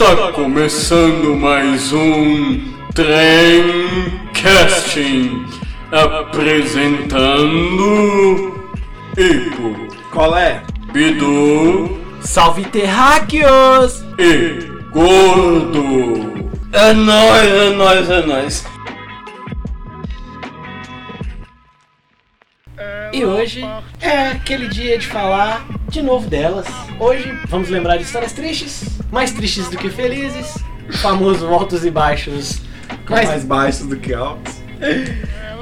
Está começando mais um Trem Casting apresentando Ipo, Colé, Bidu Salve terráqueos! e Gordo. É nóis, é nóis, é nóis. E hoje é aquele dia de falar de novo delas. Hoje vamos lembrar de histórias tristes, mais tristes do que felizes, o famoso altos e baixos. mais, Mas baixos do que altos.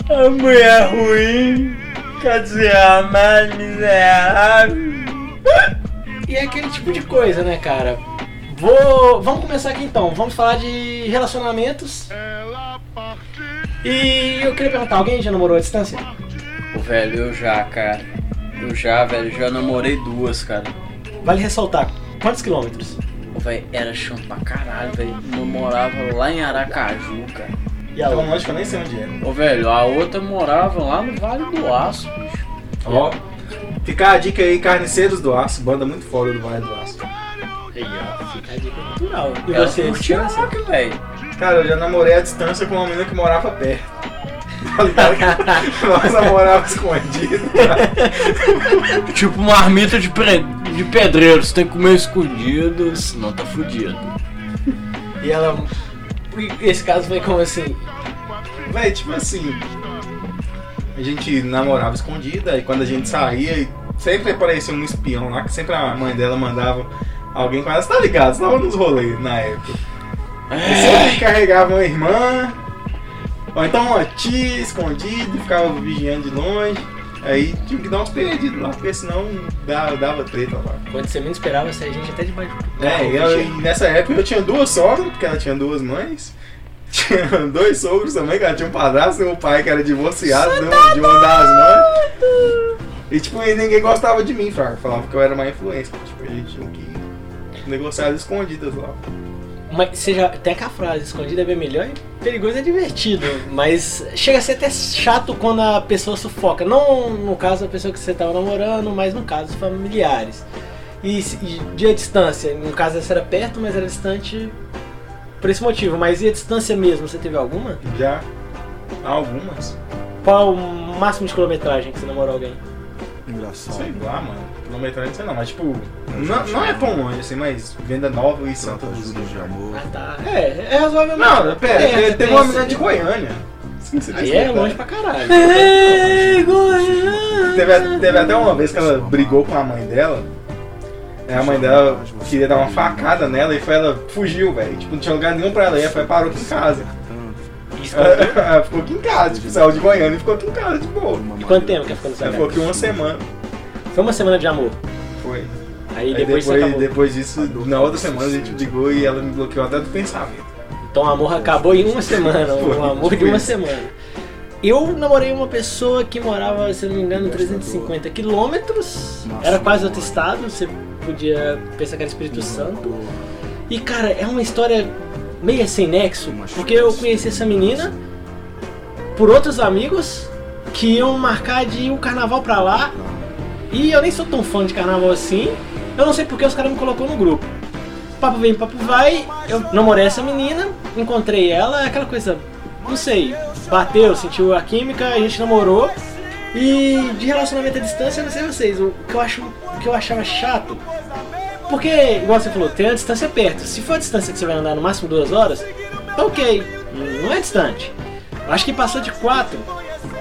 a mulher ruim, quer dizer, a mais miserável. E é aquele tipo de coisa, né, cara? Vou. Vamos começar aqui então. Vamos falar de relacionamentos. E eu queria perguntar, alguém já namorou à distância? Velho, eu já, cara. Eu já, velho, já namorei duas, cara. Vale ressaltar, quantos quilômetros? Pô, velho, era chão pra caralho, velho. Eu morava lá em Aracaju, cara. E a outra? que eu nem sei onde é. Ô, velho, a outra morava lá no Vale do Aço, bicho. Ó, fica a dica aí, Carniceiros do Aço, banda muito foda do Vale do Aço. Aí, ó, fica a dica cultural. E Ela você, curtia rock, velho. Cara, eu já namorei à distância com uma menina que morava perto. Tá ligado? Nós namorávamos escondido. Tipo marmita de, pre... de pedreiro, você tem que comer escondido, senão tá fudido. E ela. Esse caso foi como assim? Véi, tipo assim, a gente namorava escondida e quando a gente saía, sempre aparecia um espião lá, que sempre a mãe dela mandava alguém com ela. Você tá ligado? Você tava nos rolês na época. E sempre carregava uma irmã, ou então uma tia escondida e ficava vigiando de longe. Aí tinha que dar uns perdidos lá, porque senão dava, dava treta lá. Quando você menos esperava, você a gente até debaixo do É, carro, e, e nessa época eu tinha duas sogras, porque ela tinha duas mães. Tinha dois sogros também, que ela tinha um padrasto e um pai que era divorciado de, um- de uma das mães. E tipo, ninguém gostava de mim, Fraga. Falava que eu era uma influência. Tipo, a gente tinha que negociar as escondidas lá. Mas você já tem aquela frase, escondida é bem melhor e perigoso é divertido. Mas chega a ser até chato quando a pessoa sufoca. Não no caso da pessoa que você tava namorando, mas no caso familiares. E, e de a distância, no caso essa era perto, mas era distante por esse motivo. Mas e a distância mesmo, você teve alguma? Já algumas. Qual o máximo de quilometragem que você namorou alguém? Sei lá, mano. Quilometragem, sei não, mas tipo, não, não é tão longe assim, mas venda nova e Santa Luzia. Ah tá. É, é razoavelmente. Não, pera, É, teve- teve tem uma menina de Goiânia. Sim, você Aí é longe pra caralho. Teve, teve até uma vez que ela brigou com a mãe dela. Aí a mãe dela queria dar uma facada nela e foi, ela fugiu, velho. Tipo, não tinha lugar nenhum pra ela ir, ela foi, parou aqui em casa. Ela ficou aqui em casa, tipo, saiu de Goiânia e ficou aqui em casa, de boa. De quanto tempo que ela ficou nessa Ela ficou aqui uma semana. Foi uma semana de amor. Foi. Aí Aí depois, depois, depois disso, na outra semana a gente brigou e ela me bloqueou até do pensamento. Então o amor acabou em uma semana, o amor de uma semana. Eu namorei uma pessoa que morava, se não me engano, 350 quilômetros. Era quase outro estado, você podia pensar que era Espírito Santo. E cara, é uma história meio sem nexo, porque eu conheci essa menina por outros amigos que iam marcar de ir o carnaval pra lá. E eu nem sou tão fã de carnaval assim. Eu não sei porque os caras me colocou no grupo. Papo vem, papo vai. Eu namorei essa menina, encontrei ela, aquela coisa, não sei, bateu, sentiu a química, a gente namorou. E de relacionamento à distância, eu não sei vocês, o que eu acho, o que eu achava chato. Porque, igual você falou, tem a distância perto. Se for a distância que você vai andar no máximo duas horas, tá ok, não é distante. Acho que passou de quatro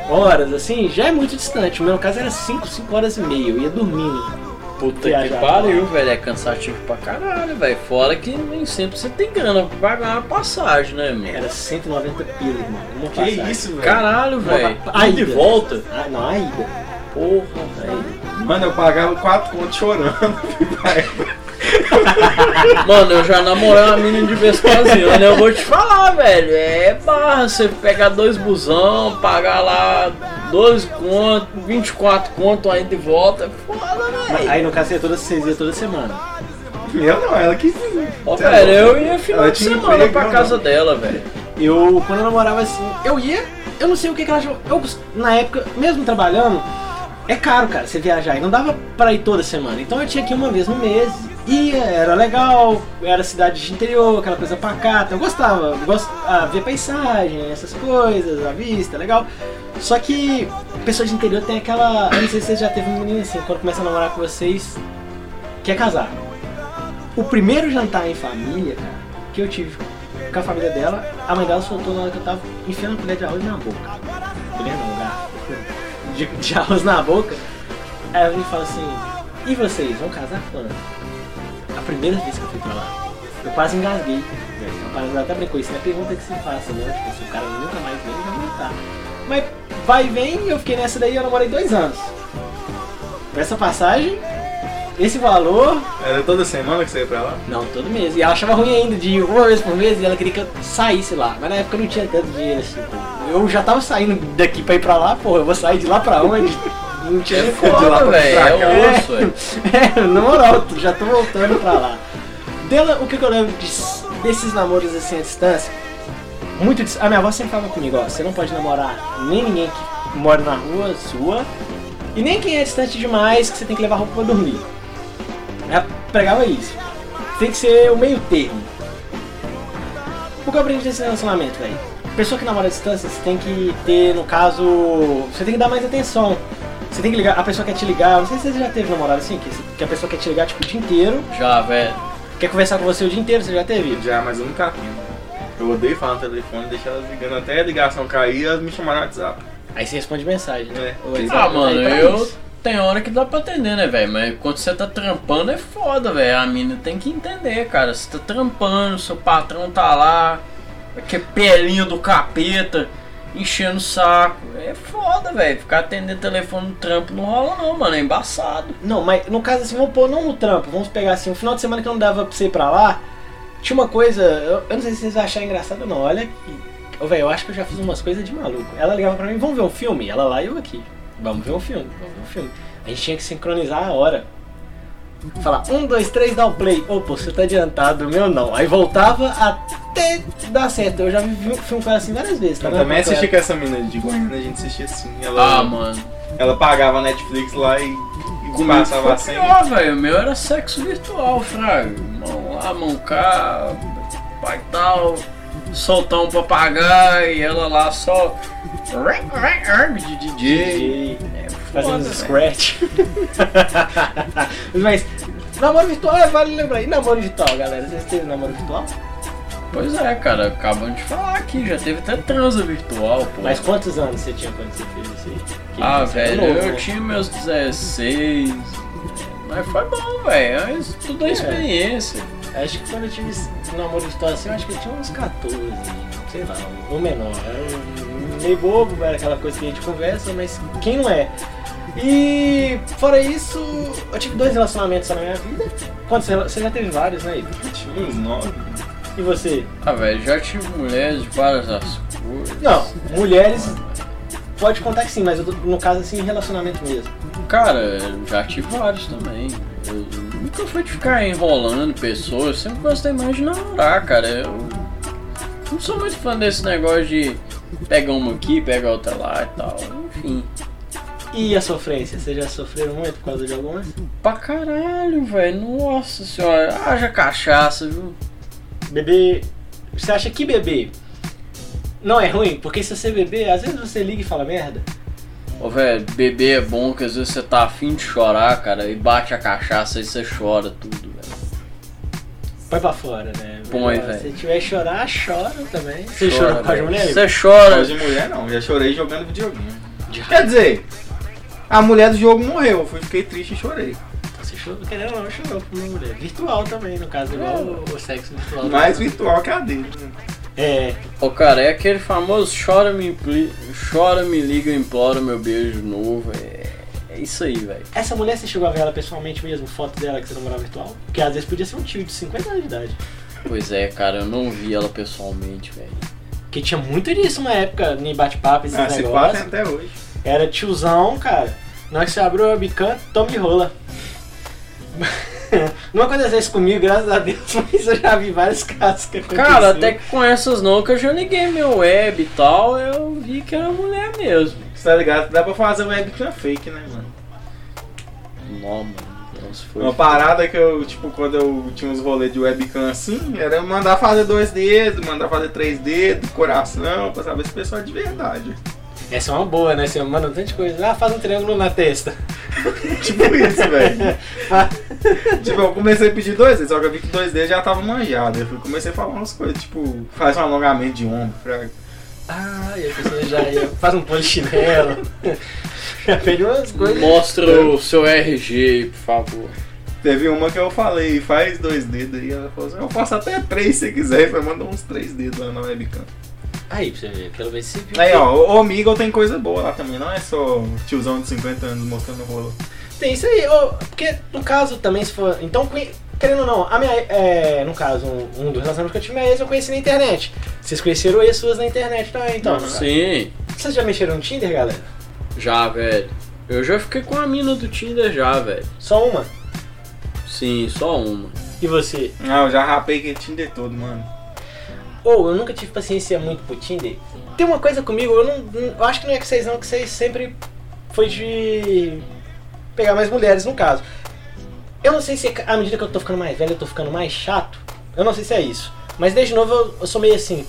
horas, assim, já é muito distante. O meu caso era cinco, cinco horas e meia, eu ia dormindo. Puta que pariu, velho. É cansativo pra caralho, velho. Fora que nem sempre você tem grana pra pagar uma passagem, né, mano? Era 190 pila, irmão. Uma Que passagem. isso, velho? Caralho, velho. A Ida e ida. volta. Ah, não, a ida. Porra, velho. Mano, eu pagava quatro contos chorando. Mano, eu já namorei uma menina de Vespasiano, eu vou te falar, velho. É barra você pegar dois busão, pagar lá 12 conto, 24 conto aí de volta. É foda, velho. Aí no caso você ia toda, vocês iam toda semana. eu não, ela quis ir. Ó, é velho, eu ia final de semana pra não, casa não. dela, velho. Eu, quando eu namorava assim, eu ia, eu não sei o que, que ela achava. Eu, na época, mesmo trabalhando, é caro, cara, você viajar. E não dava pra ir toda semana. Então eu tinha que ir uma vez no mês. Ia, era legal, era cidade de interior, aquela coisa pacata. Eu gostava, gost... ah, ver paisagem, essas coisas, a vista, legal. Só que pessoa de interior tem aquela. Eu não sei se você já teve um menino assim, quando começa a namorar com vocês, quer casar. O primeiro jantar em família, cara, que eu tive com a família dela, a mãe dela soltou na hora que eu tava enfiando a colher de arroz na boca. De, de arroz na boca. Aí ela me fala assim, e vocês, vão casar quando? A primeira vez que eu fui pra lá, eu quase engasguei. até brincou, isso não é pergunta que se faça, né? Tipo, se o cara nunca mais vem, vai matar. Mas vai e vem, eu fiquei nessa daí e eu namorei dois anos. Essa passagem, esse valor, Era toda semana que você ia pra lá? não, todo mês. E ela achava ruim ainda de uma vez por mês e ela queria que eu saísse lá. Mas na época eu não tinha tanto dinheiro assim. Eu já tava saindo daqui pra ir pra lá, porra, eu vou sair de lá pra onde? Não tinha É nem como. foda, pra velho. cá, É osso, velho. É, na moral, já tô voltando pra lá. Dela, o que, que eu lembro de- desses namoros assim à distância? Muito dis- A minha avó sempre falava comigo, ó, você não pode namorar nem ninguém que mora na rua sua e nem quem é distante demais que você tem que levar roupa pra dormir. Ela pregava isso. Tem que ser o meio termo. O que eu aprendi nesse relacionamento, velho? Pessoa que namora à distância, você tem que ter, no caso, você tem que dar mais atenção. Você tem que ligar, a pessoa quer te ligar, não sei se você já teve namorado assim, que, que a pessoa quer te ligar tipo o dia inteiro, Já, velho. quer conversar com você o dia inteiro, você já teve? Já, mas eu nunca tive. Eu odeio falar no telefone, deixar elas ligando até a ligação cair elas me chamaram no WhatsApp. Aí você responde mensagem, né? É. Ah, mano, eu. isso. Tem hora que dá pra atender, né, velho? Mas quando você tá trampando é foda, velho. A mina tem que entender, cara. Você tá trampando, seu patrão tá lá, que pelinha do capeta, enchendo o saco. É foda, velho. Ficar atendendo telefone no trampo não rola, não, mano. É embaçado. Não, mas no caso assim, vamos pôr não no trampo, vamos pegar assim, um final de semana que não dava pra você ir pra lá, tinha uma coisa, eu, eu não sei se vocês vão achar engraçado ou não, olha que. Ô, velho, eu acho que eu já fiz umas coisas de maluco. Ela ligava pra mim, vamos ver um filme? Ela lá e eu aqui. Vamos ver um filme, vamos ver um filme. A gente tinha que sincronizar a hora. Falar, um, dois, três, dá o play. Ô, pô, você tá adiantado, o meu não. Aí voltava até dar certo. Eu já vi um filme com ela assim várias vezes, tá Eu também assisti com essa menina de Goiânia, a gente assistia assim. Ela, Ah, mano. ela pagava a Netflix lá e, e passava foi a senha. pior, velho. O meu era sexo virtual, fraga. Mão lá, mão cá, pai tal. Soltar um papagaio e ela lá só. De DJ. Fazendo foda, scratch. Mas, namoro virtual, é, vale lembrar. E namoro virtual, galera? Vocês teve namoro virtual? Pois é, cara, acabamos de falar aqui, já teve até transa virtual, pô. Mas quantos anos você tinha quando você fez isso aí? Que ah, velho, novo, eu né? tinha meus 16. Mas foi bom, velho. Mas tudo é experiência. Acho que quando eu tive namoro virtual assim, eu acho que eu tinha uns 14, sei lá, ou menor. Era meio bobo, era aquela coisa que a gente conversa, mas quem não é? E fora isso, eu tive dois relacionamentos na minha vida. Quantos? Você já teve vários, né? Ivo? Tinha uns nove. E você? Ah, velho, já tive mulheres de várias as cores. Não, mulheres pode contar que sim, mas eu tô- no caso assim, relacionamento mesmo. Cara, eu já tive vários também. Eu nunca fui de ficar enrolando pessoas, eu sempre gostei mais de namorar, cara. Eu não sou muito fã desse negócio de pegar uma aqui, pegar outra lá e tal. Enfim. E a sofrência? Vocês já sofreram muito por causa de algumas? Pra caralho, velho. Nossa senhora. Haja cachaça, viu? Beber. Você acha que beber não é ruim? Porque se você beber, às vezes você liga e fala merda. Ô, velho, beber é bom, que às vezes você tá afim de chorar, cara, e bate a cachaça e você chora tudo, velho. Põe pra fora, né? Põe, velho. Se tiver que chorar, chora também. Você Chora, chorou com as mulheres? Você chora. Mas de mulher não, já chorei jogando videogame. Quer dizer, a mulher do jogo morreu, eu fui, fiquei triste e chorei. Você chorou, querendo ou não, chorou com uma mulher. Virtual também, no caso, igual o, o sexo virtual. Mais virtual que a dele. né? É, Ô, cara, é aquele famoso chora, me, impli- chora, me liga, implora meu beijo novo. É, é isso aí, velho. essa mulher você chegou a ver ela pessoalmente mesmo, foto dela que você namorava virtual? Porque às vezes podia ser um tio de 50 anos de idade. Pois é, cara, eu não vi ela pessoalmente, velho. Porque tinha muito disso na época, nem bate-papo, esses Ah, negócios. até hoje. Era tiozão, cara. Na hora que você abriu o webcam, tome rola. Não aconteceu isso comigo, graças a Deus, mas eu já vi vários casos que aconteceu. Cara, até que com essas não, que eu já liguei meu web e tal, eu vi que era mulher mesmo. Você tá ligado? Dá pra fazer webcam fake, né, mano? Não, mano. Nossa, foi. Uma parada que eu, tipo, quando eu tinha uns rolês de webcam assim, era mandar fazer dois dedos, mandar fazer três dedos, coração, pra saber se o pessoal é de verdade. Essa é uma boa, né? Você manda um tanto de coisa. Ah, faz um triângulo na testa. tipo isso, velho. tipo, eu comecei a pedir dois dedos, só que eu vi que dois dedos já tava manjado. Eu fui- comecei a falar umas coisas, tipo, faz um alongamento de ombro, fraga. Ah, e a pessoa já ia, faz um polichinelo. já pede umas coisas. Mostra o seu RG aí, por favor. Teve uma que eu falei, faz dois dedos aí. Ela falou assim, eu faço até três se quiser. Foi mandar uns três dedos lá na webcam. Aí, pra você ver, pelo menos você viu. Aí, que- ó, o Omegle tem coisa boa lá também, não é só tiozão de 50 anos mostrando rolo. Tem isso aí, ô, porque no caso também, se for. Então, querendo ou não, a minha. É, no caso, um, um dos relacionamentos que eu tive, minha ex, eu conheci na internet. Vocês conheceram ex suas na internet também, então. no caso. Sim, Vocês já mexeram no Tinder, galera? já, velho. Eu já fiquei com a mina do Tinder já, velho. Só uma? Sim, só uma. E você? Não, eu já rapei aquele Tinder todo, mano. Ou eu nunca tive paciência muito pro Tinder. Tem uma coisa comigo, eu não. não- Eu acho que não é que vocês não, que vocês sempre foi de pegar mais mulheres no caso. Eu não sei se à medida que eu tô ficando mais velho, eu tô ficando mais chato. Eu não sei se é isso. Mas desde novo eu, eu sou meio assim.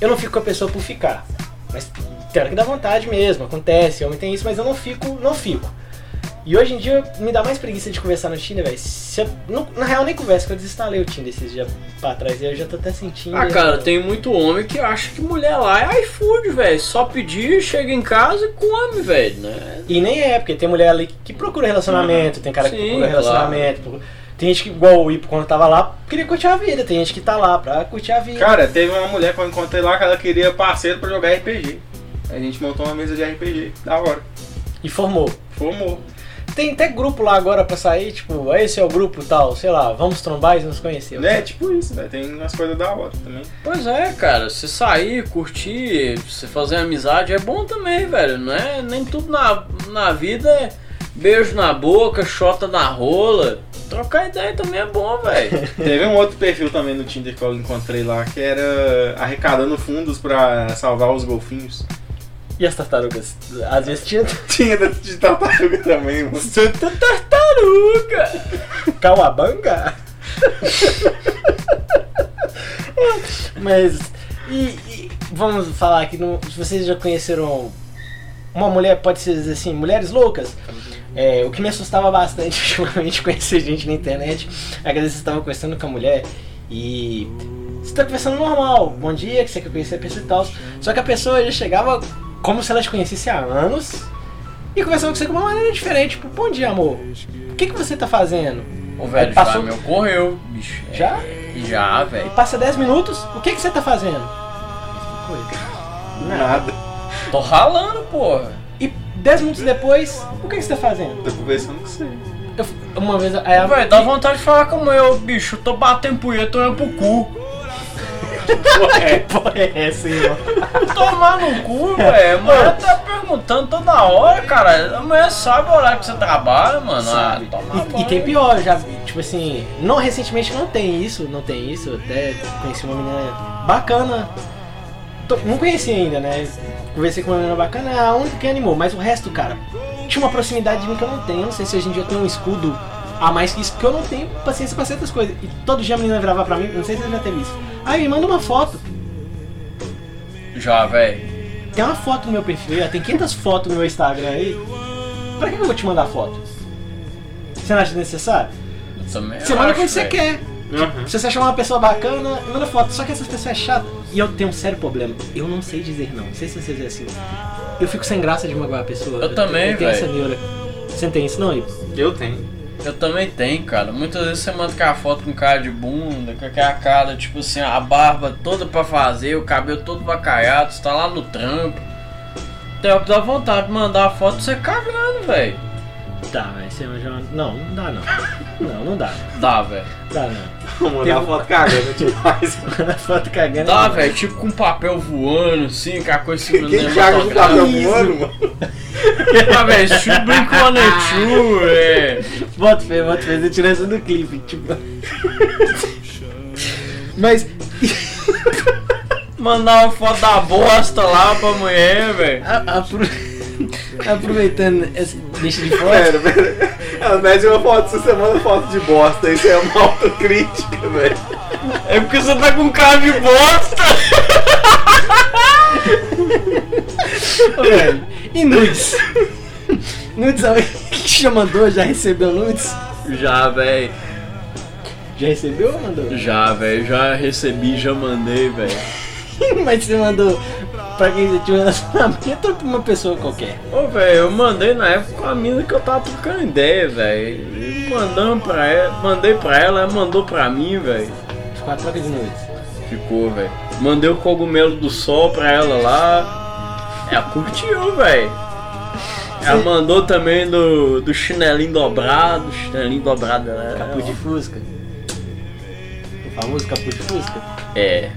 Eu não fico com a pessoa por ficar. Mas tem hora que dá vontade mesmo, acontece, homem tem isso, mas eu não fico, não fico. E hoje em dia me dá mais preguiça de conversar no Tinder, velho. Se eu- não- Na real, nem converso, porque eu desinstalei o Tinder esses dias pra trás e eu já tô até sentindo. Ah, cara, tem muito homem que acha que mulher lá é iFood, velho. Só pedir, chega em casa e come, velho, né? E nem é, porque tem mulher ali que procura relacionamento, tem cara que Sim, procura relacionamento. procura- Tem gente que, igual o Ipo, quando tava lá, queria curtir a vida. Tem gente que tá lá pra curtir a vida. Cara, teve uma mulher que eu encontrei lá que ela queria parceiro pra jogar RPG. Aí a gente montou uma mesa de RPG, da hora. E formou. Formou. Tem até grupo lá agora pra sair, tipo, esse é o grupo tal, sei lá, vamos trombar e nos conhecer. É, tipo isso, velho. Tem umas coisas da hora também. Pois é, cara. Se sair, curtir, se fazer amizade é bom também, velho. Não é nem tudo na, na vida é beijo na boca, chota na rola. Trocar ideia também é bom, velho. Teve um outro perfil também no Tinder que eu encontrei lá, que era arrecadando fundos pra salvar os golfinhos. E as tartarugas? Às vezes tinha Tinha de tartaruga também, mano. Santa Tartaruga! Cauabanga? Mas, e, e vamos falar aqui, no, se vocês já conheceram uma mulher, pode ser assim, mulheres loucas. É, o que me assustava bastante ultimamente conhecer gente na internet é que às vezes você estava conversando com a mulher e você está conversando normal, bom dia, que você quer conhecer a pessoa e tal. Só que a pessoa já chegava como se ela te conhecesse há anos e conversando com você de uma maneira diferente, tipo, bom dia amor, o que, que você tá fazendo? O velho Passou- já me ocorreu, bicho. Já? É, já, E velho. passa 10 minutos, o que, que você tá fazendo? Nada. Tô ralando, porra. E 10 minutos depois, o que, que você tá fazendo? Tô conversando com você. Eu, uma vez, aí a, Velho, dá vontade de falar como eu, bicho. Tô batendo punheta, olhando pro cu. É, porra é essa, irmão? Tomar no cu, velho. A mulher tá perguntando toda hora, cara. A mulher sabe o horário que você trabalha, mano. Sabe. Ah, toma E, e tem pior, já, tipo assim, não recentemente não tem isso, não tem isso, até conheci uma menina bacana. Tô- não conheci ainda, né? Conversei com uma menina bacana, é a única que animou, mas o resto, cara, tinha uma proximidade de mim que eu não tenho. Não sei se hoje em dia eu tenho um escudo a mais que isso, porque eu não tenho paciência pra certas coisas. E todo dia a menina virava pra mim, não sei se você já teve isso. Aí me manda uma foto. Já, velho. Tem uma foto no meu perfil, tem 500 fotos no meu Instagram aí. Pra que eu vou te mandar foto? Você não acha necessário? Eu Você manda quando você velho. quer. Se você achar uma pessoa bacana, manda foto. Só que essas pessoas é chatas. E eu tenho um sério problema. Eu não sei dizer não. Não sei se vocês é assim. Eu fico sem graça de magoar a pessoa. Eu também, eu tenho essa velho. neura. Você não tem isso não, Ivo? Eu tenho. Eu também tenho, cara. Muitas vezes você manda aquela foto com cara de bunda, com aquela cara, tipo assim, a barba toda pra fazer, o cabelo todo vacaiado, você tá lá no trampo. Tem hora que dá vontade de mandar a foto você cagando, velho. Tá, mas você já... Não, não dá não. Não, não dá. Dá, velho. Dá não. Mandar foto cagando demais. Manda foto cagando. Não. velho. Tipo com papel voando, assim, com a coisa segurando Quem caga com Isso. voando, mano? Ah, velho, tipo Blink-182, é. Bota fé, bota fé. Você tirou essa do clipe, tipo... Mas... Mandar uma foto da bosta lá pra mulher, velho. A- apro- Aproveitando, esse- Deixa de fora. Pera, pera. Ela mede uma foto, se você manda foto de bosta, isso é uma autocrítica, velho. É porque você tá com cara de bosta! Velho. E nudes? Nudes, alguém que já mandou, já recebeu nudes? Já, velho. Já recebeu ou mandou? Já, velho. Já recebi, já mandei, velho. Mas você mandou pra quem tinha um relacionamento ou pra uma pessoa qualquer? Ô, velho, eu mandei na época com a mina que eu tava trocando ideia, velho. Mandando pra ela, mandei pra ela, ela mandou pra mim, velho. Ficou a troca de nudes. Ficou, velho. Mandei o cogumelo do sol pra ela lá. Ela curtiu, velho. Ela mandou também do, do chinelinho dobrado, chinelinho dobrado dela. Capu de Fusca. O famoso capu de Fusca. É.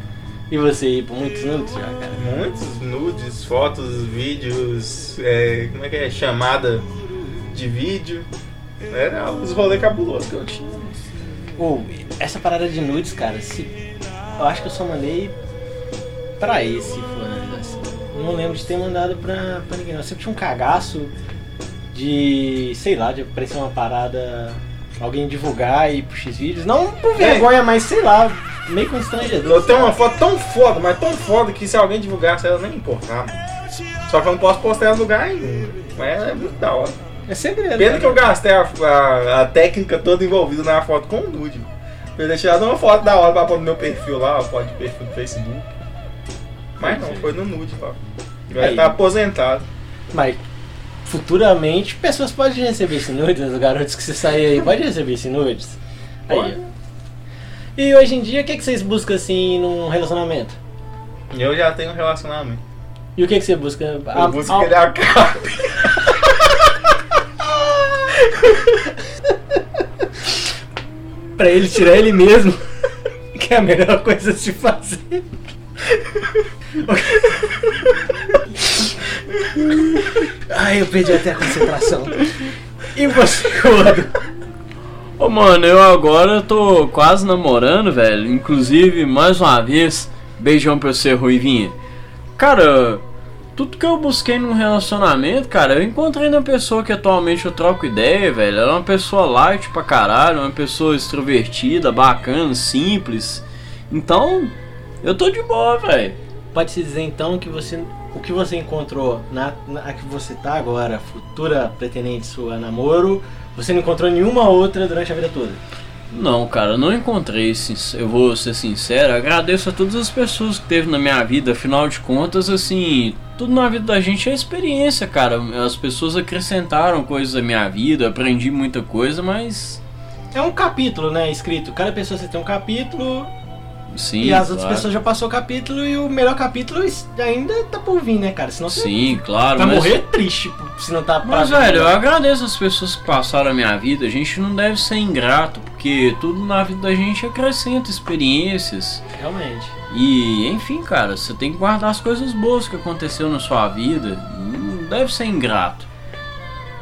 E você ir por muitos nudes já, cara? Muitos nudes, fotos, vídeos, é, como é que é? Chamada de vídeo. Era os rolês cabulosos que eu tinha. Ou, essa parada de nudes, cara, se... eu acho que eu só mandei pra esse, fulano. assim. Não lembro de ter mandado pra, pra ninguém. não. Eu sempre tinha um cagaço de, sei lá, de aparecer uma parada, alguém divulgar e puxar vídeos. Não por vergonha, mas sei lá, meio constrangedor. Eu tenho uma foto tão foda, mas tão foda que se alguém divulgasse ela nem importava. Só que eu não posso postar ela em lugar nenhum. Mas é muito da hora. É segredo. Pena né? que eu gastei a, a- a técnica toda envolvida na foto com o nude. Eu tirado uma foto da hora pra pôr no meu perfil lá, a foto de perfil do Facebook. Mas não, foi no nude, pá. Vai estar aposentado. Mas futuramente pessoas podem receber esse nudes, os garotos que você sair aí podem receber esse nudes. Aí. E hoje em dia, o que, que vocês buscam assim num relacionamento? Eu já tenho um relacionamento. E o que, que você busca? Eu A- busco a- que ele acabe. pra ele tirar ele mesmo, que é a melhor coisa a se fazer. Ai, eu perdi até a concentração. E você, Gordo? Ô, mano, eu agora tô quase namorando, velho. Inclusive, mais uma vez, beijão pra você, Ruivinha. Cara, tudo que eu busquei num relacionamento, cara, eu encontrei na pessoa que atualmente eu troco ideia, velho. Ela é uma pessoa light pra caralho, uma pessoa extrovertida, bacana, simples. Então, eu tô de boa, velho. Pode-se dizer então que você, o que você encontrou na, na que você tá agora, futura pretendente sua namoro, você não encontrou nenhuma outra durante a vida toda. Não, cara, não encontrei, eu vou ser sincero, agradeço a todas as pessoas que teve na minha vida, afinal de contas, assim, tudo na vida da gente é experiência, cara. As pessoas acrescentaram coisas à minha vida, aprendi muita coisa, mas É um capítulo, né? Escrito. Cada pessoa você tem um capítulo sim. e as outras claro. pessoas já passou o capítulo e o melhor capítulo ainda tá por vir, né, cara? Senão você Sim, claro, vai mas morrer triste se não tá Mas, velho, eu agradeço as pessoas que passaram a minha vida. A gente não deve ser ingrato, porque tudo na vida da gente acrescenta experiências. Realmente. E, enfim, cara, você tem que guardar as coisas boas que aconteceu na sua vida. Não deve ser ingrato.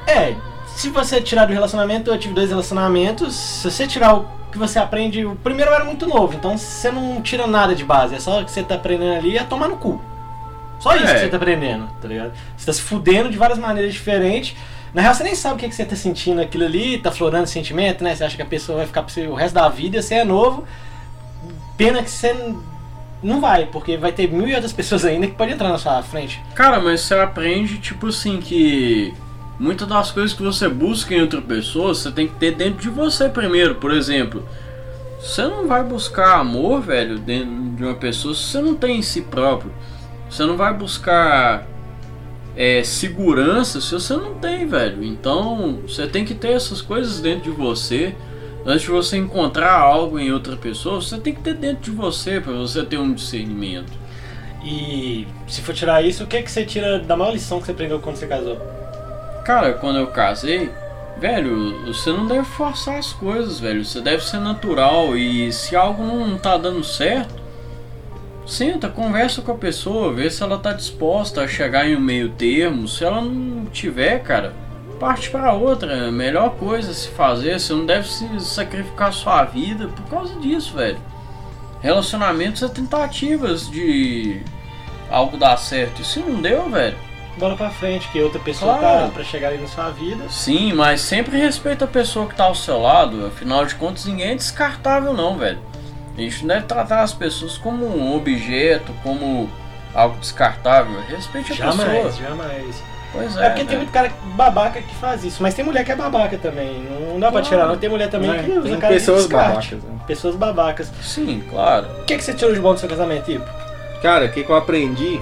É, se você tirar do relacionamento, eu tive dois relacionamentos. Se você tirar o que você aprende, o primeiro era muito novo, então você não tira nada de base, é só o que você tá aprendendo ali é tomar no cu. Só isso É. que você tá aprendendo, tá ligado? Você tá se fudendo de várias maneiras diferentes. Na real, você nem sabe o que, que você tá sentindo aquilo ali, tá florando sentimento, né? Você acha que a pessoa vai ficar pra você o resto da vida, você é novo. Pena que você não vai, porque vai ter mil e outras pessoas ainda que podem entrar na sua frente. Cara, mas você aprende, tipo assim, que muitas das coisas que você busca em outra pessoa, você tem que ter dentro de você primeiro. Por exemplo, você não vai buscar amor, velho, dentro de uma pessoa se você não tem em si próprio. Você não vai buscar é, segurança se você não tem, velho. Então, você tem que ter essas coisas dentro de você. Antes de você encontrar algo em outra pessoa, você tem que ter dentro de você para você ter um discernimento. E se for tirar isso, o que, que você tira da maior lição que você aprendeu quando você casou? Cara, quando eu casei, velho, você não deve forçar as coisas, velho. Você deve ser natural e se algo não tá dando certo, senta, conversa com a pessoa, vê se ela tá disposta a chegar em um meio termo. Se ela não tiver, cara, parte para outra. É a melhor coisa a se fazer. Você não deve se sacrificar sua vida por causa disso, velho. Relacionamentos é tentativas de algo dar certo. E se não deu, velho, bola pra frente, que outra pessoa Claro. tá pra chegar ali na sua vida. Sim, mas sempre respeita a pessoa que tá ao seu lado. Afinal de contas, ninguém é descartável, não, velho. A gente não deve tratar as pessoas como um objeto, como algo descartável. Respeite a Jamais, pessoa. jamais. Pois é. É, porque tem velho. muito cara babaca que faz isso, mas tem mulher que é babaca também. Não dá pra tirar, não. Tem mulher também É, que usa tem cara de pessoas descarte. babacas. né? Pessoas babacas. Sim, claro. O que, que você tirou de bom do seu casamento, tipo? Cara, o que, que eu aprendi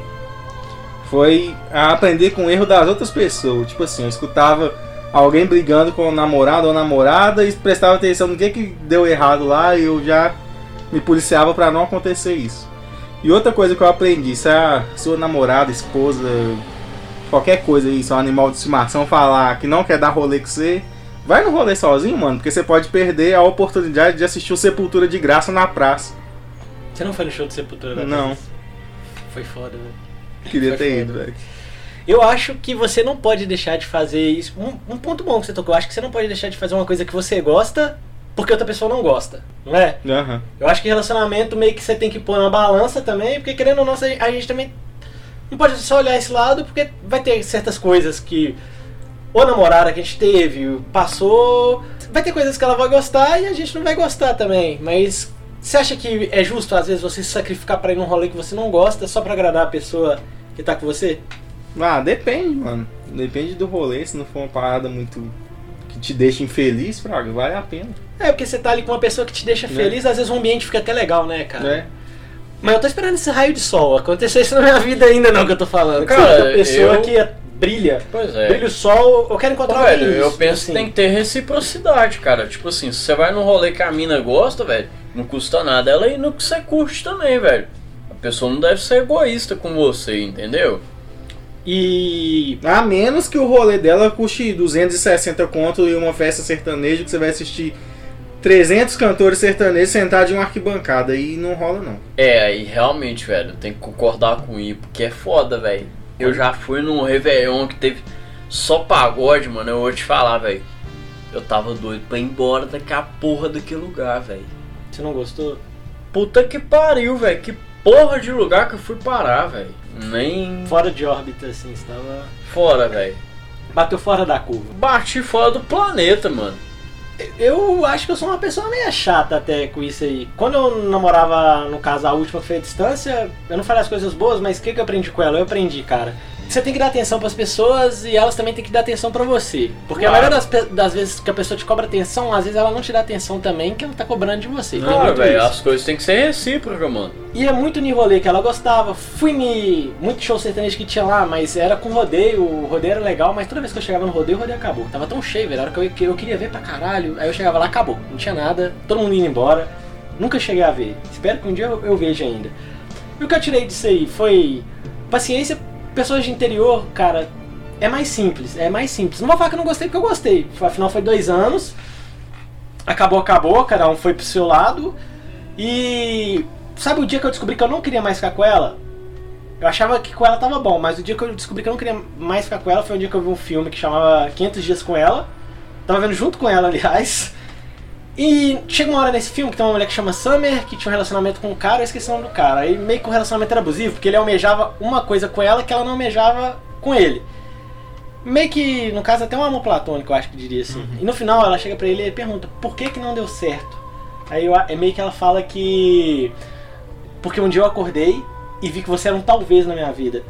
foi aprender com o erro das outras pessoas. Tipo assim, eu escutava alguém brigando com o namorado ou namorada e prestava atenção no que, que deu errado lá e eu já me policiava pra não acontecer isso. E outra coisa que eu aprendi, se a sua namorada, esposa, qualquer coisa aí, seu animal de estimação falar que não quer dar rolê com você, vai no rolê sozinho, mano, porque você pode perder a oportunidade de assistir o Sepultura de graça na praça. Você não foi no show de Sepultura da Não. Foi foda, velho. Queria ter foda. ido, velho. Eu acho que você não pode deixar de fazer isso. Um, um ponto bom que você tocou, eu acho que você não pode deixar de fazer uma coisa que você gosta porque outra pessoa não gosta, não é? Aham. Eu acho que relacionamento meio que você tem que pôr na balança também, porque querendo ou não, a gente- a gente também não pode só olhar esse lado, porque vai ter certas coisas que o namorada que a gente teve passou, vai ter coisas que ela vai gostar e a gente não vai gostar também, mas você acha que é justo às vezes você se sacrificar pra ir num rolê que você não gosta só pra agradar a pessoa que tá com você? Ah, depende, mano. Depende do rolê. Se não for uma parada muito. que te deixa infeliz, Fraga, vale a pena. É, porque você tá ali com uma pessoa que te deixa É. feliz, às vezes o ambiente fica até legal, né, cara? Né? Mas eu tô esperando esse raio de sol. Acontecer isso na minha vida ainda não que eu tô falando. Cara, Cara, uma pessoa eu- que é- brilha. Pois é. Brilha o sol, eu quero encontrar Velho, alguém eu isso, penso assim. que tem que ter reciprocidade, cara. Tipo assim, se você vai num rolê que a mina gosta, velho, não custa nada ela ir no que você curte também, velho. A pessoa não deve ser egoísta com você, entendeu? E. A menos que o rolê dela custe 260 conto e uma festa sertaneja que você vai assistir 300 cantores sertanejos sentados em uma arquibancada. E não rola, não. É, aí realmente, velho, tem que concordar com isso, porque é foda, velho. Eu já fui num Réveillon que teve só pagode, mano. Eu vou te falar, velho. Eu tava doido pra ir embora daquela porra daquele lugar, velho. Você não gostou? Puta que pariu, velho. Que porra de lugar que eu fui parar, velho. Nem Fora de órbita, assim, você tava. fora, velho. Bateu fora da curva. Bati fora do planeta, mano. Eu acho que eu sou uma pessoa meio chata até com isso aí. Quando eu namorava, no caso, a última que foi a distância, eu não falei as coisas boas, mas o que, que eu aprendi com ela? Eu aprendi, cara. Você tem que dar atenção pras pessoas e elas também têm que dar atenção pra você. Porque a Claro. maioria das, das vezes que a pessoa te cobra atenção, às vezes ela não te dá atenção também, que ela tá cobrando de você. Muito velho. As coisas têm que ser recíprocas, mano. E é muito no rolê que ela gostava. Fui me. Muito show sertanejo que tinha lá, mas era com rodeio. O rodeio era legal, mas toda vez que eu chegava no rodeio, o rodeio acabou. Tava tão cheio, velho. A hora que eu, que eu queria ver pra caralho. Aí eu chegava lá, acabou. Não tinha nada, todo mundo indo embora. Nunca cheguei a ver. Espero que um dia eu, eu veja ainda. E o que eu tirei disso aí foi. Paciência, pessoas de interior, cara. É mais simples, é mais simples. Não vou falar que eu não gostei porque eu gostei. Afinal, foi dois anos. Acabou, acabou, cada um foi pro seu lado. E sabe o dia que eu descobri que eu não queria mais ficar com ela? Eu achava que com ela tava bom, mas o dia que eu descobri que eu não queria mais ficar com ela foi o dia que eu vi um filme que chamava 500 Dias com Ela. Tava vendo junto com ela, aliás. E chega uma hora nesse filme que tem uma mulher que chama Summer, que tinha um relacionamento com um cara, eu esqueci o nome do cara. Aí meio que o relacionamento era abusivo, porque ele almejava uma coisa com ela que ela não almejava com ele. Meio que, no caso, até um amor platônico, eu acho que diria assim. E no final ela chega pra ele e pergunta, por que que não deu certo? Aí eu, é meio que ela fala que. Porque um dia eu acordei e vi que você era um talvez na minha vida.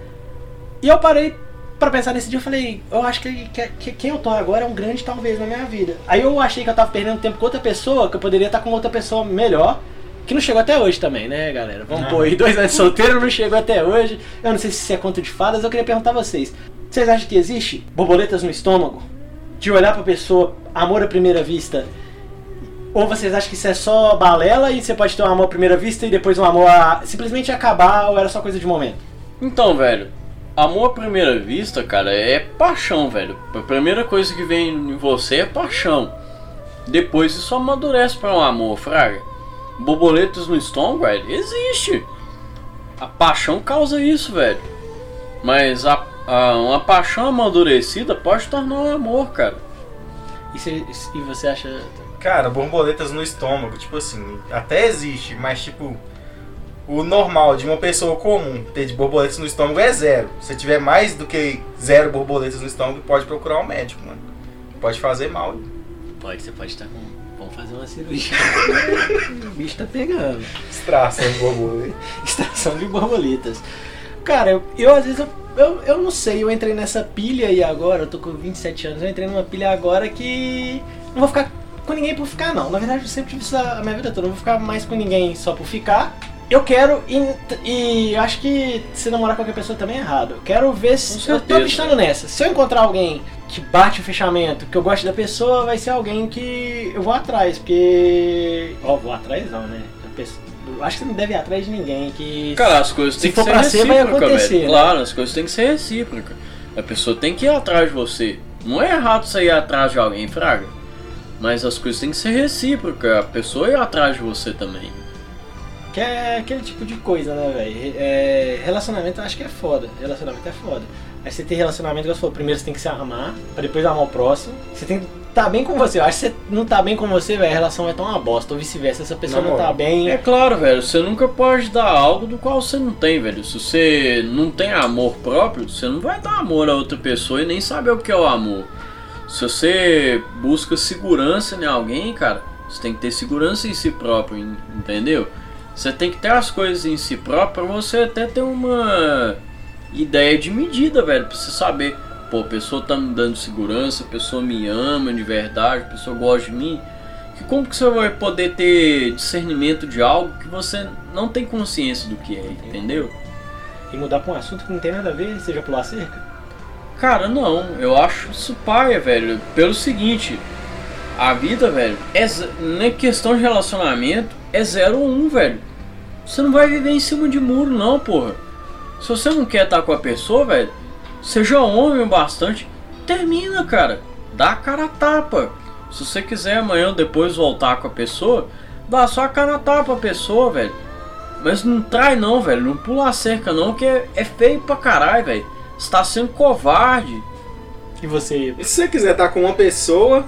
E eu parei pra pensar nesse dia, eu falei, eu acho que, que- que quem eu tô agora é um grande talvez na minha vida. Aí eu achei que eu tava perdendo tempo com outra pessoa, que eu poderia estar com outra pessoa melhor, que não chegou até hoje também, né, galera? Vamos Não. pôr aí, dois anos solteiro, não chegou até hoje. Eu não sei se isso é conto de fadas, eu queria perguntar a vocês. Vocês acham que existe borboletas no estômago? De olhar pra pessoa, amor à primeira vista? Ou vocês acham que isso é só balela e você pode ter um amor à primeira vista e depois um amor a simplesmente acabar ou era só coisa de momento? Então, velho, amor à primeira vista, cara, é paixão, velho. A primeira coisa que vem em você é paixão. Depois isso amadurece pra um amor, fraga. Borboletas no estômago, velho, existe. A paixão causa isso, velho. Mas a, a- uma paixão amadurecida pode tornar um amor, cara. E, e você acha. Cara, borboletas no estômago, tipo assim, até existe, mas tipo, o normal de uma pessoa comum ter de borboletas no estômago é zero. Se tiver mais do que zero borboletas no estômago, pode procurar um médico, mano. Pode fazer mal. Pode, você pode estar com. Vamos fazer uma cirurgia. o bicho tá pegando. Extração de borboleta. Extração de borboletas. Cara, eu, eu às vezes eu, eu, eu não sei, eu entrei nessa pilha e agora, eu tô com 27 anos, eu entrei numa pilha agora que não vou ficar com ninguém por ficar não. Na verdade eu sempre tive isso a minha vida toda, eu não vou ficar mais com ninguém só por ficar. Eu quero, e, e acho que se namorar com qualquer pessoa também é errado. Eu quero ver se. Eu tô acreditando nessa. Se eu encontrar alguém que bate o fechamento, que eu gosto da pessoa, vai ser alguém que eu vou atrás, porque. Ó, vou atrás não, né? Eu acho que você não deve ir atrás de ninguém que. Cara, as coisas têm que ser recíprocas, velho. né? Claro, as coisas têm que ser recíprocas. A pessoa tem que ir atrás de você. Não é errado você ir atrás de alguém, fraga. Mas as coisas têm que ser recíprocas. A pessoa ir atrás de você também. Que é aquele tipo de coisa, né, velho? É, relacionamento eu acho que é foda. Relacionamento é foda. Aí você tem relacionamento, igual você falou, primeiro você tem que se arrumar, pra depois amar o próximo. Você tem que tá bem com você. Eu acho que você não tá bem com você, velho, a relação vai estar uma bosta. Ou vice-versa, essa pessoa não, Não, tá bem. É claro, velho, você nunca pode dar algo do qual você não tem, velho. Se você não tem amor próprio, você não vai dar amor a outra pessoa e nem saber o que é o amor. Se você busca segurança em alguém, cara, você tem que ter segurança em si próprio, en- entendeu? Você tem que ter as coisas em si próprio pra você até ter uma ideia de medida, velho, pra você saber, pô, a pessoa tá me dando segurança, a pessoa me ama de verdade, a pessoa gosta de mim. Que como que você vai poder ter discernimento de algo que você não tem consciência do que é, entendeu? E mudar pra um assunto que não tem nada a ver, seja pular cerca. Cara, não, eu acho isso paia, velho. Pelo seguinte, a vida, velho, é na questão de relacionamento, é 0 ou 1, um, velho. Você não vai viver em cima de muro, não, porra. Se você não quer estar com a pessoa, velho, seja homem o bastante, termina, cara. Dá a cara a tapa. Se você quiser amanhã ou depois voltar com a pessoa, dá só a cara a tapa a pessoa, velho. Mas não trai não, velho. Não pula a cerca não, que é, é feio pra caralho, velho. Você tá sendo covarde. E você. E se você quiser estar com uma pessoa,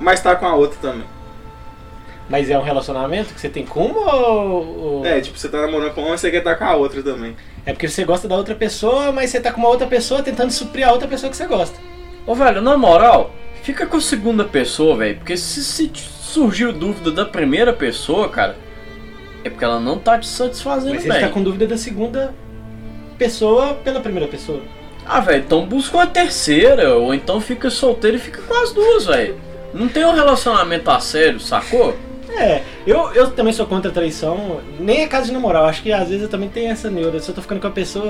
mas tá com a outra também? Mas é um relacionamento que você tem com uma ou. É, tipo, você tá namorando com uma, mas você quer estar com a outra também. É porque você gosta da outra pessoa, mas você tá com uma outra pessoa tentando suprir a outra pessoa que você gosta. Ô, velho, na moral, fica com a segunda pessoa, velho. Porque se, se surgiu dúvida da primeira pessoa, cara, é porque ela não tá te satisfazendo Mas você tá com dúvida da segunda pessoa pela primeira pessoa. Ah, velho, então busca uma terceira, ou então fica solteiro e fica com as duas, velho. Não tem um relacionamento a sério, sacou? É, eu, eu também sou contra a traição, nem é caso de namorar, eu acho que às vezes eu também tenho essa neura. Se eu tô ficando com a pessoa,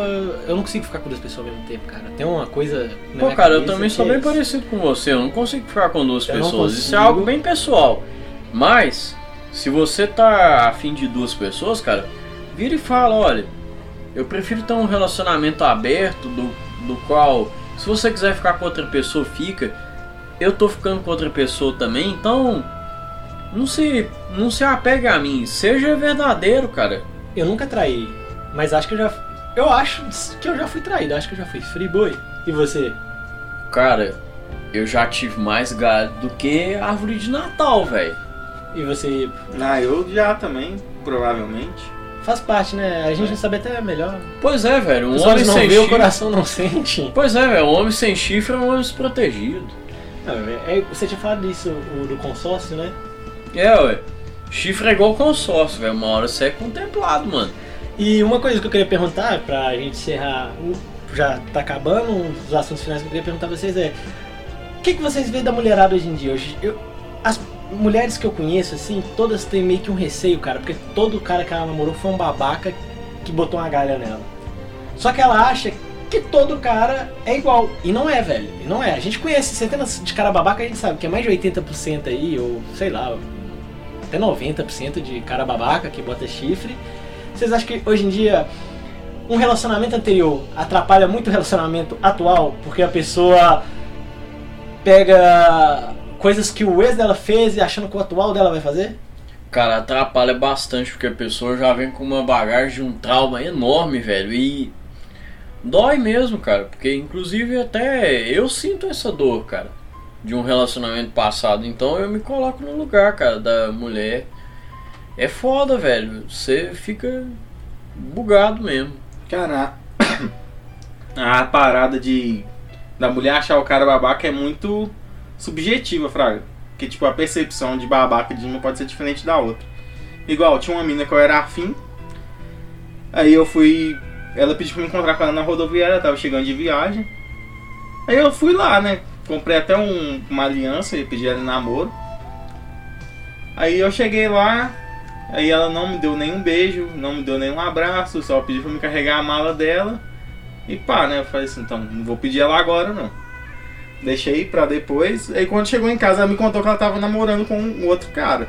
eu não consigo ficar com duas pessoas ao mesmo tempo, cara. Tem uma coisa. Pô, cara, eu também sou é bem isso. parecido com você. Eu não consigo ficar com duas Eu pessoas. Isso é algo bem pessoal. Mas, se você tá afim de duas pessoas, cara, vira e fala: olha, eu prefiro ter um relacionamento aberto, do, do qual, se você quiser ficar com outra pessoa, fica. Eu tô ficando com outra pessoa também, então. Não se, não se apegue a mim. Seja verdadeiro, cara. Eu nunca traí, mas acho que eu já. Eu acho que eu já fui traído, acho que eu já fui free boy. E você? Cara, eu já tive mais galho do que árvore de Natal, velho. E você Ah, eu já também, provavelmente. faz parte, né? A gente não sabe até melhor. Pois é, velho. Um Os homem olhos não sem vê, o chifre. coração não sente. Pois é, velho. Um homem sem chifre é um homem desprotegido. Não, é- você tinha falado disso o, do consórcio, né? É, ué. Chifre é igual consórcio, velho. Uma hora você é contemplado, mano. E uma coisa que eu queria perguntar, pra gente encerrar, já tá acabando, os assuntos finais que eu queria perguntar pra vocês é: o que, que vocês veem da mulherada hoje em dia? Hoje, eu, as mulheres que eu conheço, assim, todas têm meio que um receio, cara, porque todo cara que ela namorou foi um babaca que botou uma galha nela. Só que ela acha que todo cara é igual. E não é, velho. E não é. A gente conhece centenas de cara babaca, a gente sabe que é mais de 80% aí, ou sei lá, até 90% de cara babaca que bota chifre. Vocês acham que hoje em dia um relacionamento anterior atrapalha muito o relacionamento atual? Porque a pessoa pega coisas que o ex dela fez e achando que o atual dela vai fazer? Cara, atrapalha bastante porque a pessoa já vem com uma bagagem de um trauma enorme, velho. E dói mesmo, cara. Porque inclusive até eu sinto essa dor, cara. De um relacionamento passado. Então eu me coloco no lugar, cara, da mulher. É foda, velho. Você fica bugado mesmo. Cara, a, parada de da mulher achar o cara babaca é muito subjetiva, Fraga. Porque, tipo, a percepção de babaca de uma pode ser diferente da outra. Igual, tinha uma mina que eu era afim. Aí eu fui. Ela pediu pra me encontrar com ela na rodoviária, tava chegando de viagem. Aí eu fui lá, né? Comprei até um- uma aliança e pedi ela em namoro. Aí eu cheguei lá, aí ela não me deu nenhum beijo, não me deu nenhum abraço, só pediu pra me carregar a mala dela. E pá, né? Eu falei assim, então não vou pedir ela agora não. Deixei pra depois. Aí quando chegou em casa, ela me contou que ela tava namorando com um outro cara.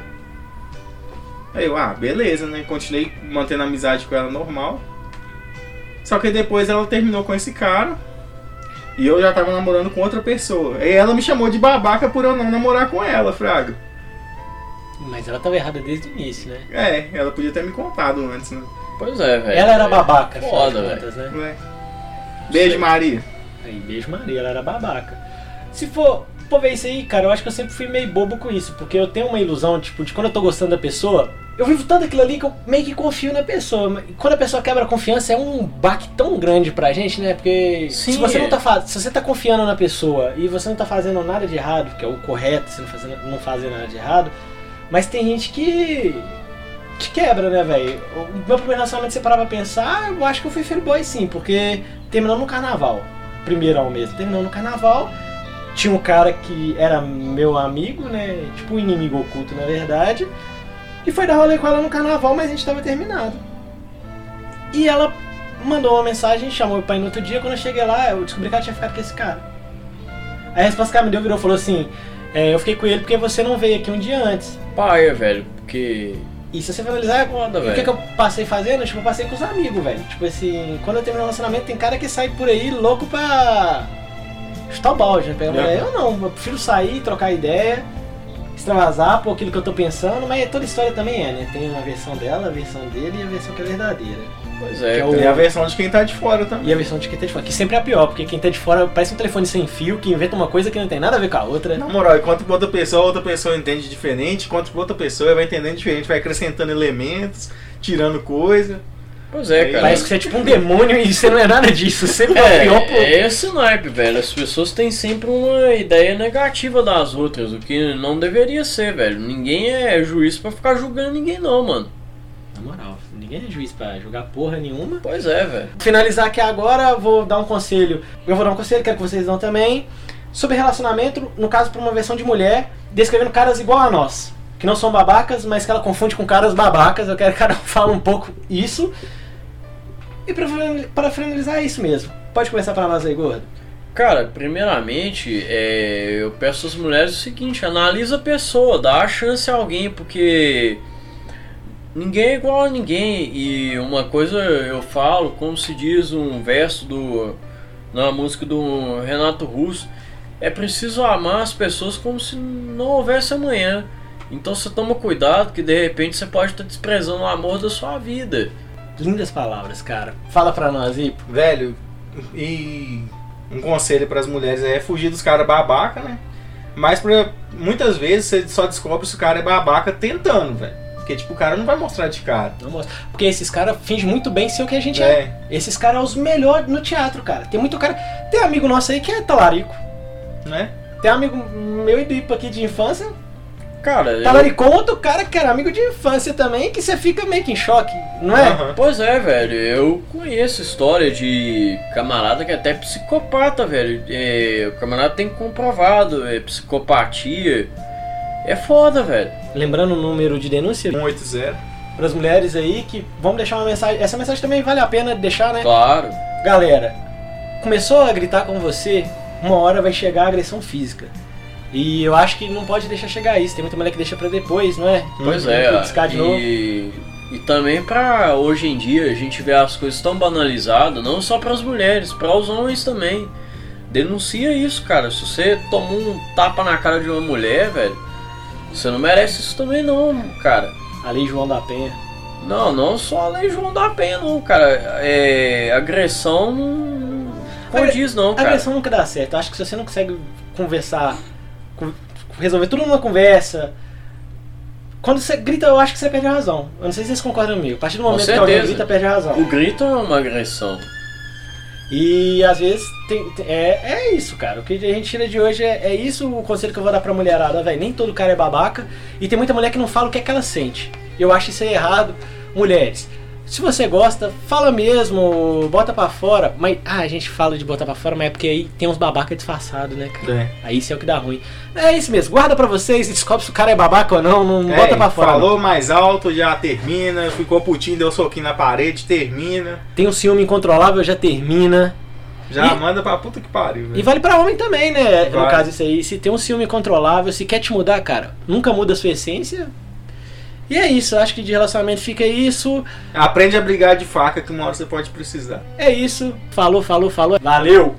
Aí eu, ah, beleza, né? Continuei mantendo amizade com ela normal. Só que depois ela terminou com esse cara. E eu já tava namorando com outra pessoa. Aí ela me chamou de babaca por eu não namorar com ela, Fraga. Mas ela tava errada desde o início, né? É, ela podia ter me contado antes, né? Pois é, velho. Ela era babaca, Foda, velho. contas, né? Ué. Beijo. Maria. Aí, beijo Maria, ela era babaca. Se for, for ver isso aí, cara, eu acho que eu sempre fui meio bobo com isso, porque eu tenho uma ilusão, tipo, de quando eu tô gostando da pessoa, eu vivo tanto aquilo ali que eu meio que confio na pessoa. Quando a pessoa quebra a confiança, é um baque tão grande pra gente, né? Porque se Sim, você não é. tá fa- se você tá confiando na pessoa e você não tá fazendo nada de errado, que é o correto, você não fazer, não fazer nada de errado, mas tem gente que te quebra, né, velho? O meu primeiro relacionamento, você parava pra pensar, eu acho que eu fui boy sim, porque terminou no carnaval. Primeirão mesmo. Terminou no carnaval. Tinha um cara que era meu amigo, né? Tipo um inimigo oculto, na verdade. E foi dar rolê com ela no carnaval, mas a gente tava terminado. E ela mandou uma mensagem, chamou pra ir no outro dia. Quando eu cheguei lá, eu descobri que ela tinha ficado com esse cara. Aí a resposta que ela me deu virou falou assim: é, Eu fiquei com ele porque você não veio aqui um dia antes. Paia, velho, porque. E se você for analisar, Foda, o que, velho. que eu passei fazendo? Tipo, eu passei com os amigos, velho. Tipo assim, quando eu termino um relacionamento, tem cara que sai por aí louco pra chutar o balde, né? Pegar mulher. Eu não, eu prefiro sair, trocar ideia, extravasar por aquilo que eu tô pensando, mas toda história também é, né? Tem uma versão dela, a versão dele e a versão que é verdadeira. Pois é, é o- E a versão de quem tá de fora também. E a versão de quem tá de fora, que sempre é a pior, porque quem tá de fora parece um telefone sem fio que inventa uma coisa que não tem nada a ver com a outra. Na moral, enquanto pra outra pessoa, outra pessoa entende diferente, enquanto pra outra pessoa vai entendendo diferente, vai acrescentando elementos, tirando coisa. Pois é, cara. Parece que você é tipo um demônio e você não é nada disso. Sempre é, É, pior por... é esse naipe, velho. As pessoas têm sempre uma ideia negativa das outras, o que não deveria ser, velho. Ninguém é juiz pra ficar julgando ninguém, não, mano. Na moral, ninguém é juiz pra jogar porra nenhuma. Pois é, velho. Finalizar aqui agora, vou dar um conselho. Eu vou dar um conselho, quero que vocês dão também. Sobre relacionamento, no caso, para uma versão de mulher, descrevendo caras igual a nós. Que não são babacas, mas que ela confunde com caras babacas. Eu quero que cada um fale um pouco isso. E pra finalizar, é isso mesmo. Pode começar pra nós aí, gordo. Cara, primeiramente, é, eu peço às mulheres o seguinte: analisa a pessoa, dá a chance a alguém, porque ninguém é igual a ninguém. E uma coisa eu falo, como se diz um verso do na música do Renato Russo, é preciso amar as pessoas como se não houvesse amanhã. Então você toma cuidado que de repente você pode estar desprezando o amor da sua vida. Lindas palavras, cara. Fala pra nós, Ipo. Velho, e um conselho pras mulheres é fugir dos caras babaca, né? Mas pra, muitas vezes você só descobre se o cara é babaca tentando, velho. Porque, tipo, o cara não vai mostrar de cara. Não mostra. Porque esses caras fingem muito bem ser o que a gente é. É, Esses caras são os melhores no teatro, cara. Tem muito cara. Tem amigo nosso aí que é talarico. né? Tem amigo meu e do Ipo aqui de infância. Cara, eu- Talaricou outro cara que era amigo de infância também, que você fica meio que em choque, não é? Aham. Pois é, velho. Eu conheço história de camarada que é até psicopata, velho. É, o camarada tem comprovado, é psicopatia. É foda, velho. Lembrando o número de denúncia 180. para as mulheres aí que vamos deixar uma mensagem. Essa mensagem também vale a pena deixar, né? Claro. Galera, começou a gritar com você, uma hora vai chegar a agressão física. E eu acho que não pode deixar chegar isso. Tem muita mulher que deixa pra depois, não é? Pois é. que Discar de novo. E, e também pra hoje em dia a gente ver as coisas tão banalizadas, não só pras mulheres, para os homens também. Denuncia isso, cara. Se você tomou um tapa na cara de uma mulher, velho, você não merece isso também não, cara. Ali João da Penha. Não, não só a lei João da Penha, não, cara. É, agressão não condiz, não, A cara. agressão nunca dá certo. Acho que se você não consegue conversar, con- resolver tudo numa conversa, Quando você grita, eu acho que você perde a razão. Eu não sei se vocês concordam comigo. A partir do momento que alguém grita, perde a razão. O grito é uma agressão. E às vezes tem, tem- é, é isso, cara. O que a gente tira de hoje é, é isso o conselho que eu vou dar pra mulherada, velho. Nem todo cara é babaca. E tem muita mulher que não fala o que é que ela sente. Eu acho isso errado. Mulheres, se você gosta, fala mesmo, bota pra fora. Mas, ah, a gente fala de botar pra fora, mas é porque aí tem uns babaca disfarçados, né, cara? É. Aí isso é o que dá ruim. É isso mesmo, guarda pra vocês e descobre se o cara é babaca ou não, não É, bota pra fora. não. Falou mais alto, já termina. Ficou putinho, deu soquinho na parede, termina. Tem um ciúme incontrolável, já termina. Já E- manda pra puta que pariu. E velho. vale pra homem também, né? No Vai. caso isso aí, se tem um ciúme controlável, se quer te mudar, cara, nunca muda a sua essência. E é isso, eu acho que de relacionamento fica isso. Aprende a brigar de faca que uma hora você pode precisar. É isso. Falou, falou, falou. Valeu!